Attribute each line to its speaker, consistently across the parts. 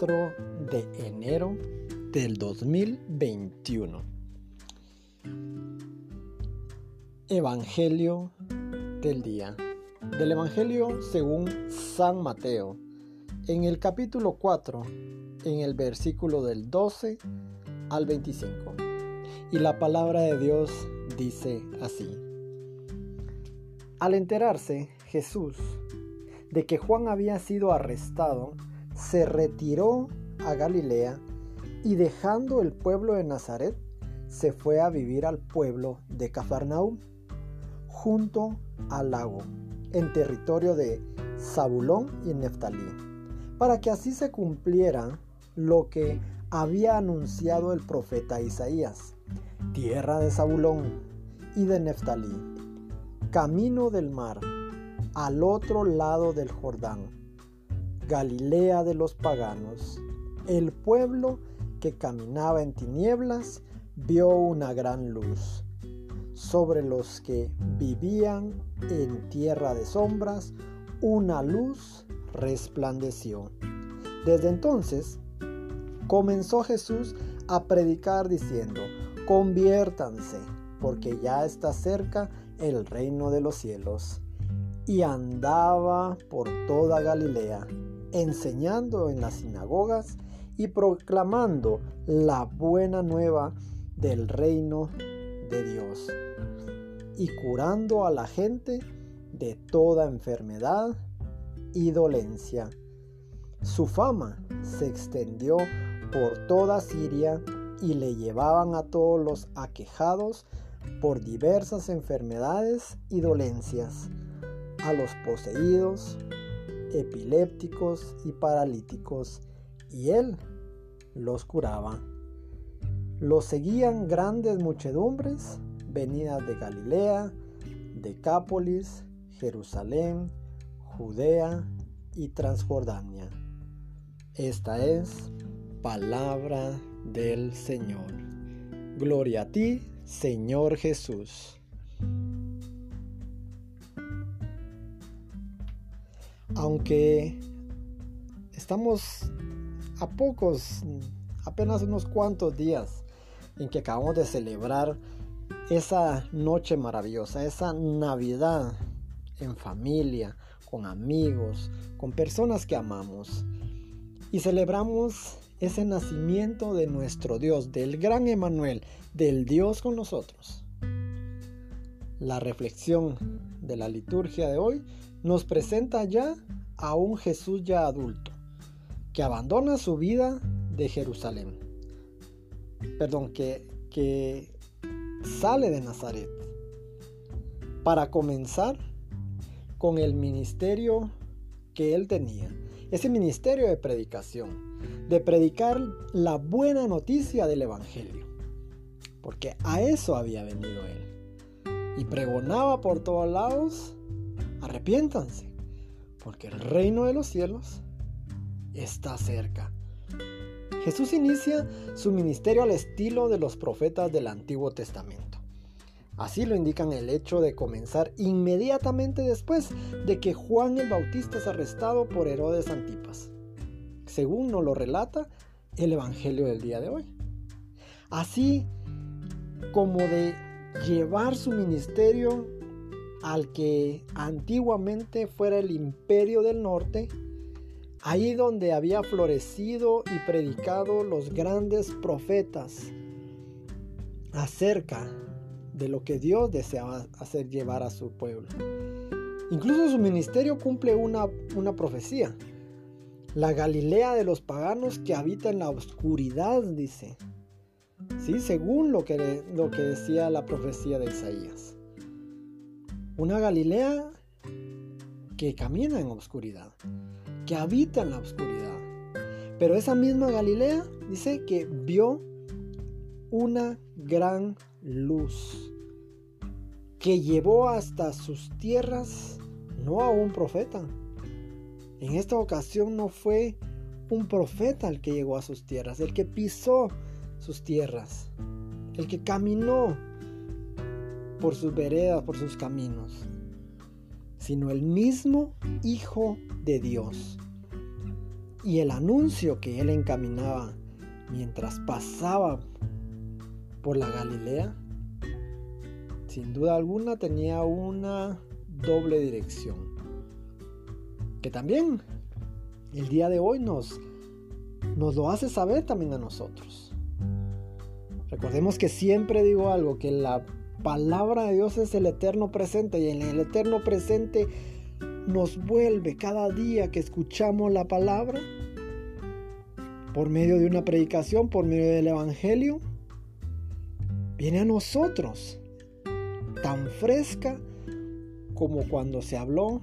Speaker 1: 4 de enero del 2021. Evangelio del día. Del Evangelio según San Mateo. En el capítulo 4, en el versículo del 12 al 25. Y la palabra de Dios dice así. Al enterarse Jesús de que Juan había sido arrestado, se retiró a Galilea y dejando el pueblo de Nazaret, se fue a vivir al pueblo de Cafarnaúm, junto al lago, en territorio de Zabulón y Neftalí, para que así se cumpliera lo que había anunciado el profeta Isaías, tierra de Zabulón y de Neftalí, camino del mar, al otro lado del Jordán Galilea de los paganos. El pueblo que caminaba en tinieblas vio una gran luz. Sobre los que vivían en tierra de sombras, una luz resplandeció. Desde entonces comenzó Jesús a predicar diciendo, conviértanse, porque ya está cerca el reino de los cielos. Y andaba por toda Galilea enseñando en las sinagogas y proclamando la buena nueva del reino de Dios y curando a la gente de toda enfermedad y dolencia. Su fama se extendió por toda Siria y le llevaban a todos los aquejados por diversas enfermedades y dolencias, a los poseídos, epilépticos y paralíticos, y él los curaba. Los seguían grandes muchedumbres venidas de Galilea, Decápolis, Jerusalén, Judea y Transjordania. Esta es palabra del Señor. Gloria a ti, Señor Jesús. Aunque estamos a pocos, apenas unos cuantos días en que acabamos de celebrar esa noche maravillosa, esa Navidad en familia, con amigos, con personas que amamos. Y celebramos ese nacimiento de nuestro Dios, del gran Emanuel, del Dios con nosotros. La reflexión de la liturgia de hoy nos presenta ya a un Jesús ya adulto, que abandona su vida de Jerusalén. Perdón, que, que sale de Nazaret para comenzar con el ministerio que él tenía. Ese ministerio de predicación, de predicar la buena noticia del Evangelio. Porque a eso había venido él. Y pregonaba por todos lados arrepiéntanse, porque el reino de los cielos está cerca. Jesús inicia su ministerio al estilo de los profetas del Antiguo Testamento. Así lo indican el hecho de comenzar inmediatamente después de que Juan el Bautista es arrestado por Herodes Antipas, según nos lo relata el Evangelio del día de hoy. Así como de llevar su ministerio al que antiguamente fuera el imperio del norte, ahí donde había florecido y predicado los grandes profetas acerca de lo que Dios deseaba hacer llevar a su pueblo. Incluso su ministerio cumple una, una profecía. La Galilea de los paganos que habita en la oscuridad, dice. Sí, según lo que, lo que decía la profecía de Isaías. Una Galilea que camina en oscuridad, que habita en la oscuridad. Pero esa misma Galilea dice que vio una gran luz que llevó hasta sus tierras no a un profeta. En esta ocasión no fue un profeta el que llegó a sus tierras, el que pisó sus tierras, el que caminó por sus veredas, por sus caminos, sino el mismo Hijo de Dios, y el anuncio que él encaminaba mientras pasaba por la Galilea, sin duda alguna tenía una doble dirección. Que también el día de hoy nos, nos lo hace saber también a nosotros. Recordemos que siempre digo algo, que la palabra de Dios es el eterno presente y en el eterno presente nos vuelve cada día que escuchamos la palabra por medio de una predicación, por medio del Evangelio, viene a nosotros tan fresca como cuando se habló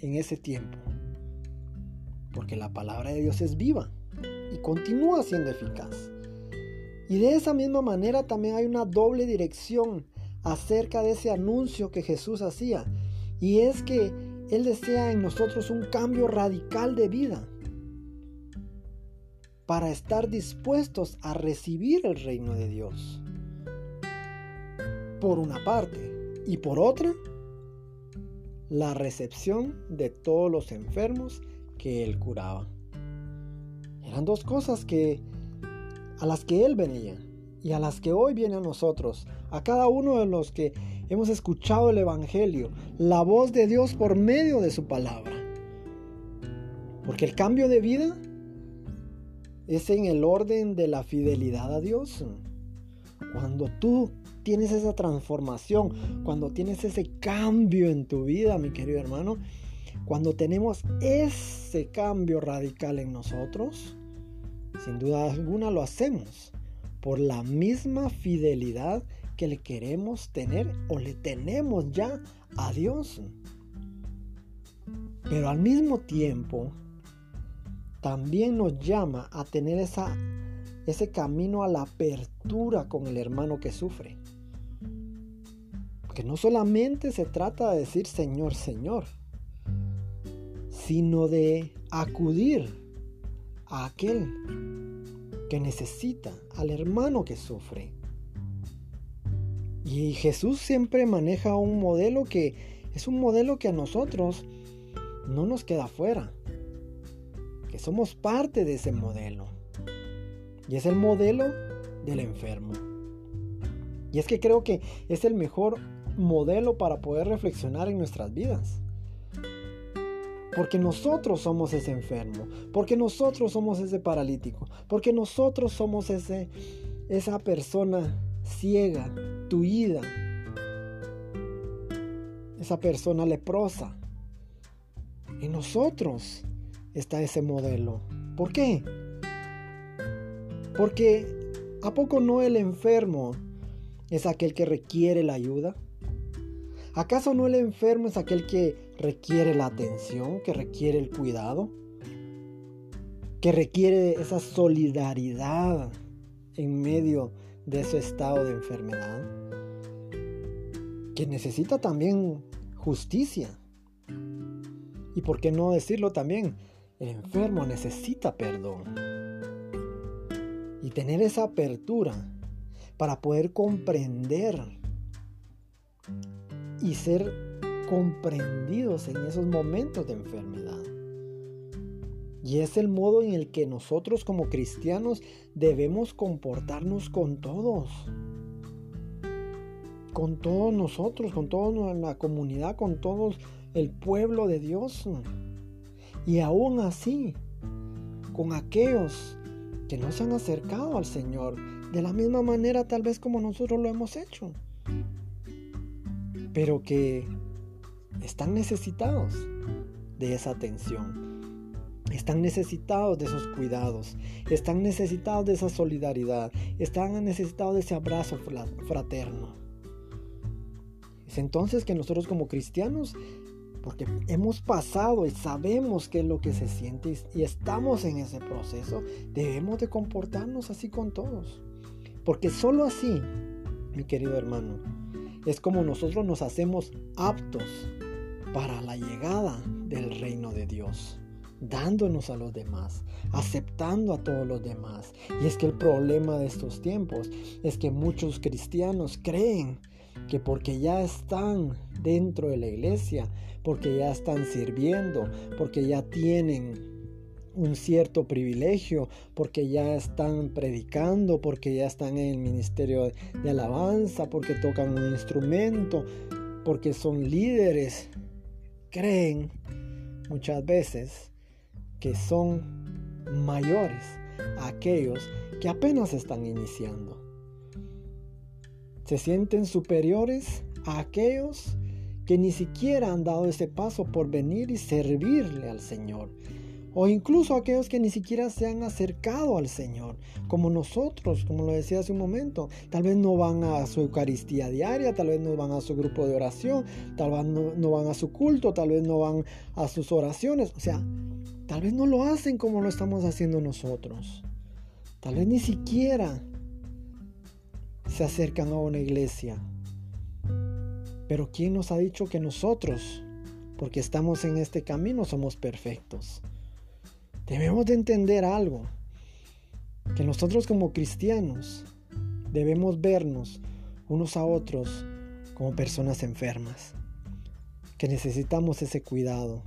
Speaker 1: en ese tiempo. Porque la palabra de Dios es viva y continúa siendo eficaz. Y de esa misma manera también hay una doble dirección acerca de ese anuncio que Jesús hacía. Y es que Él desea en nosotros un cambio radical de vida para estar dispuestos a recibir el reino de Dios. Por una parte. Y por otra, la recepción de todos los enfermos que Él curaba. Eran dos cosas que a las que Él venía y a las que hoy viene a nosotros, a cada uno de los que hemos escuchado el Evangelio, la voz de Dios por medio de su palabra. Porque el cambio de vida es en el orden de la fidelidad a Dios. Cuando tú tienes esa transformación, cuando tienes ese cambio en tu vida, mi querido hermano, cuando tenemos ese cambio radical en nosotros, sin duda alguna lo hacemos por la misma fidelidad que le queremos tener o le tenemos ya a Dios. Pero al mismo tiempo, también nos llama a tener ese camino a la apertura con el hermano que sufre. Porque no solamente se trata de decir Señor, Señor, sino de acudir a aquel que necesita, al hermano que sufre. Y Jesús siempre maneja un modelo que es un modelo que a nosotros no nos queda fuera que somos parte de ese modelo. Y es el modelo del enfermo. Y es que creo que es el mejor modelo para poder reflexionar en nuestras vidas. Porque nosotros somos ese enfermo, porque nosotros somos ese paralítico, porque nosotros somos ese, esa persona ciega, tuida, esa persona leprosa. En nosotros está ese modelo. ¿Por qué? Porque ¿a poco no el enfermo es aquel que requiere la ayuda? ¿Acaso no el enfermo es aquel que requiere la atención, que requiere el cuidado? Que requiere esa solidaridad en medio de ese estado de enfermedad? Que necesita también justicia. Y por qué no decirlo también, el enfermo necesita perdón. Y tener esa apertura para poder comprender y ser comprendidos en esos momentos de enfermedad. Y es el modo en el que nosotros como cristianos debemos comportarnos con todos. Con todos nosotros, con toda la comunidad, con todo el pueblo de Dios. Y aún así, con aquellos que no se han acercado al Señor, de la misma manera tal vez como nosotros lo hemos hecho, pero que están necesitados de esa atención. Están necesitados de esos cuidados, están necesitados de esa solidaridad, están necesitados de ese abrazo fraterno. Es entonces que nosotros como cristianos porque hemos pasado y sabemos qué es lo que se siente y estamos en ese proceso, debemos de comportarnos así con todos. Porque solo así, mi querido hermano, es como nosotros nos hacemos aptos para la llegada del reino de Dios, dándonos a los demás, aceptando a todos los demás. Y es que el problema de estos tiempos es que muchos cristianos creen que porque ya están dentro de la iglesia, porque ya están sirviendo, porque ya tienen un cierto privilegio, porque ya están predicando, porque ya están en el ministerio de alabanza, porque tocan un instrumento, porque son líderes, creen muchas veces que son mayores a aquellos que apenas están iniciando. Se sienten superiores a aquellos que ni siquiera han dado ese paso por venir y servirle al Señor o incluso aquellos que ni siquiera se han acercado al Señor, como nosotros, como lo decía hace un momento. Tal vez no van a su Eucaristía diaria, tal vez no van a su grupo de oración, tal vez no, van a su culto, tal vez no van a sus oraciones. O sea, tal vez no lo hacen como lo estamos haciendo nosotros. Tal vez ni siquiera se acercan a una iglesia. Pero ¿quién nos ha dicho que nosotros, porque estamos en este camino, somos perfectos? Debemos de entender algo, que nosotros como cristianos debemos vernos unos a otros como personas enfermas, que necesitamos ese cuidado,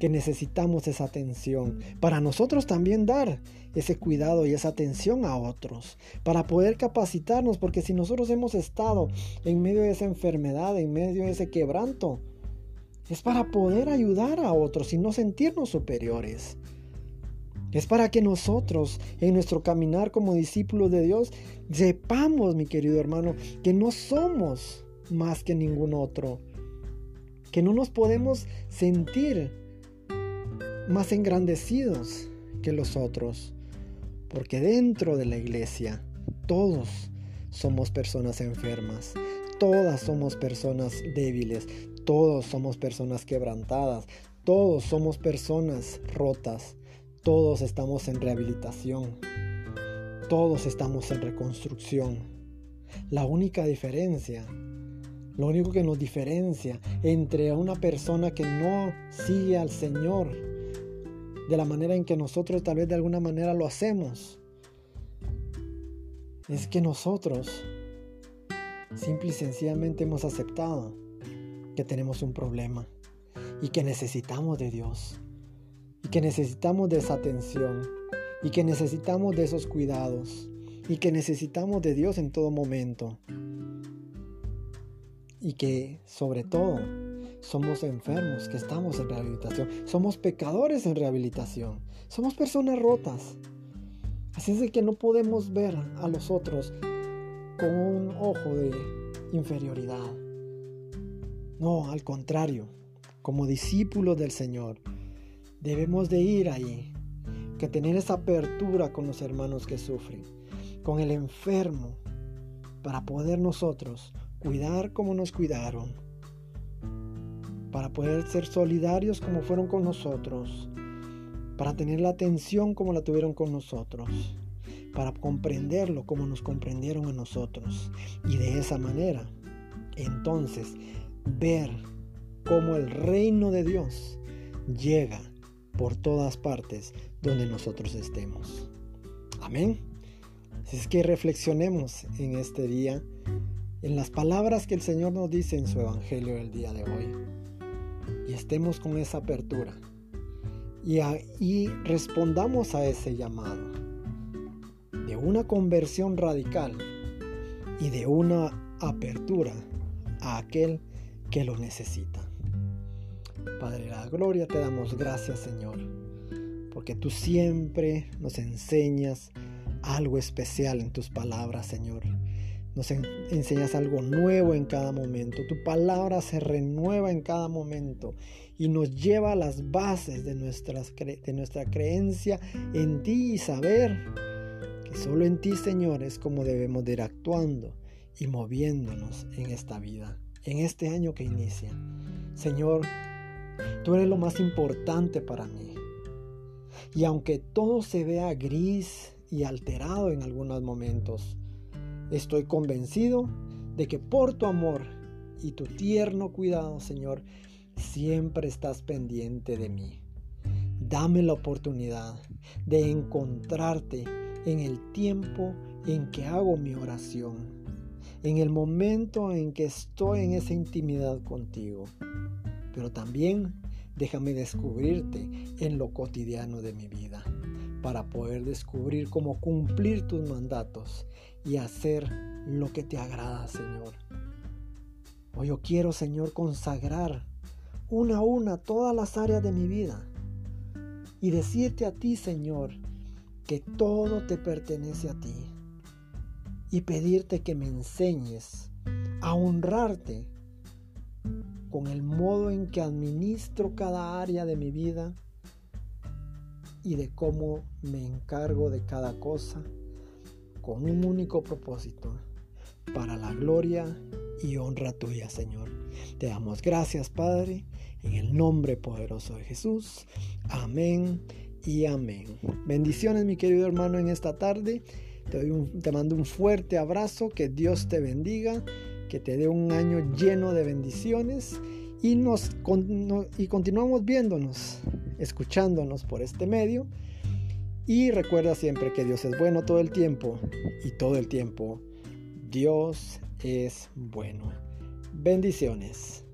Speaker 1: que necesitamos esa atención, para nosotros también dar ese cuidado y esa atención a otros, para poder capacitarnos, porque si nosotros hemos estado en medio de esa enfermedad, en medio de ese quebranto, es para poder ayudar a otros y no sentirnos superiores. Es para que nosotros en nuestro caminar como discípulos de Dios sepamos, mi querido hermano, que no somos más que ningún otro. Que no nos podemos sentir más engrandecidos que los otros. Porque dentro de la iglesia todos somos personas enfermas. Todas somos personas débiles. Todos somos personas quebrantadas. Todos somos personas rotas. Todos estamos en rehabilitación. Todos estamos en reconstrucción. La única diferencia, lo único que nos diferencia entre una persona que no sigue al Señor de la manera en que nosotros tal vez de alguna manera lo hacemos, es que nosotros simple y sencillamente hemos aceptado que tenemos un problema y que necesitamos de Dios y que necesitamos de esa atención y que necesitamos de esos cuidados y que necesitamos de Dios en todo momento y que sobre todo somos enfermos, que estamos en rehabilitación, somos pecadores en rehabilitación, somos personas rotas. Así es de que no podemos ver a los otros con un ojo de inferioridad. No, al contrario, como discípulos del Señor, Debemos de ir ahí, que tener esa apertura con los hermanos que sufren, con el enfermo, para poder nosotros cuidar como nos cuidaron, para poder ser solidarios como fueron con nosotros, para tener la atención como la tuvieron con nosotros, para comprenderlo como nos comprendieron a nosotros. Y de esa manera, entonces, ver cómo el reino de Dios llega por todas partes donde nosotros estemos. Amén. Así es que reflexionemos en este día, en las palabras que el Señor nos dice en su Evangelio el día de hoy. Y estemos con esa apertura. Y, y respondamos a ese llamado de una conversión radical y de una apertura a aquel que lo necesita. Padre de la gloria, te damos gracias Señor, porque tú siempre nos enseñas algo especial en tus palabras, Señor. Nos enseñas algo nuevo en cada momento. Tu palabra se renueva en cada momento y nos lleva a las bases de, nuestras de nuestra creencia en ti y saber que solo en ti, Señor, es como debemos de ir actuando y moviéndonos en esta vida, en este año que inicia. Señor, Tú eres lo más importante para mí. Y aunque todo se vea gris y alterado en algunos momentos, estoy convencido de que por tu amor y tu tierno cuidado, Señor, siempre estás pendiente de mí. Dame la oportunidad de encontrarte en el tiempo en que hago mi oración, en el momento en que estoy en esa intimidad contigo pero también Déjame descubrirte en lo cotidiano de mi vida para poder descubrir cómo cumplir tus mandatos y hacer lo que te agrada, Señor. Hoy yo quiero, Señor, consagrar una a una todas las áreas de mi vida y decirte a ti, Señor, que todo te pertenece a ti y pedirte que me enseñes a honrarte con el modo en que administro cada área de mi vida y de cómo me encargo de cada cosa con un único propósito, para la gloria y honra tuya, Señor. Te damos gracias, Padre, en el nombre poderoso de Jesús. Amén y amén. Bendiciones, mi querido hermano, en esta tarde. Te, doy te mando un fuerte abrazo, que Dios te bendiga, que te dé un año lleno de bendiciones y, nos, y continuamos viéndonos, escuchándonos por este medio. Y recuerda siempre que Dios es bueno todo el tiempo y todo el tiempo Dios es bueno. Bendiciones.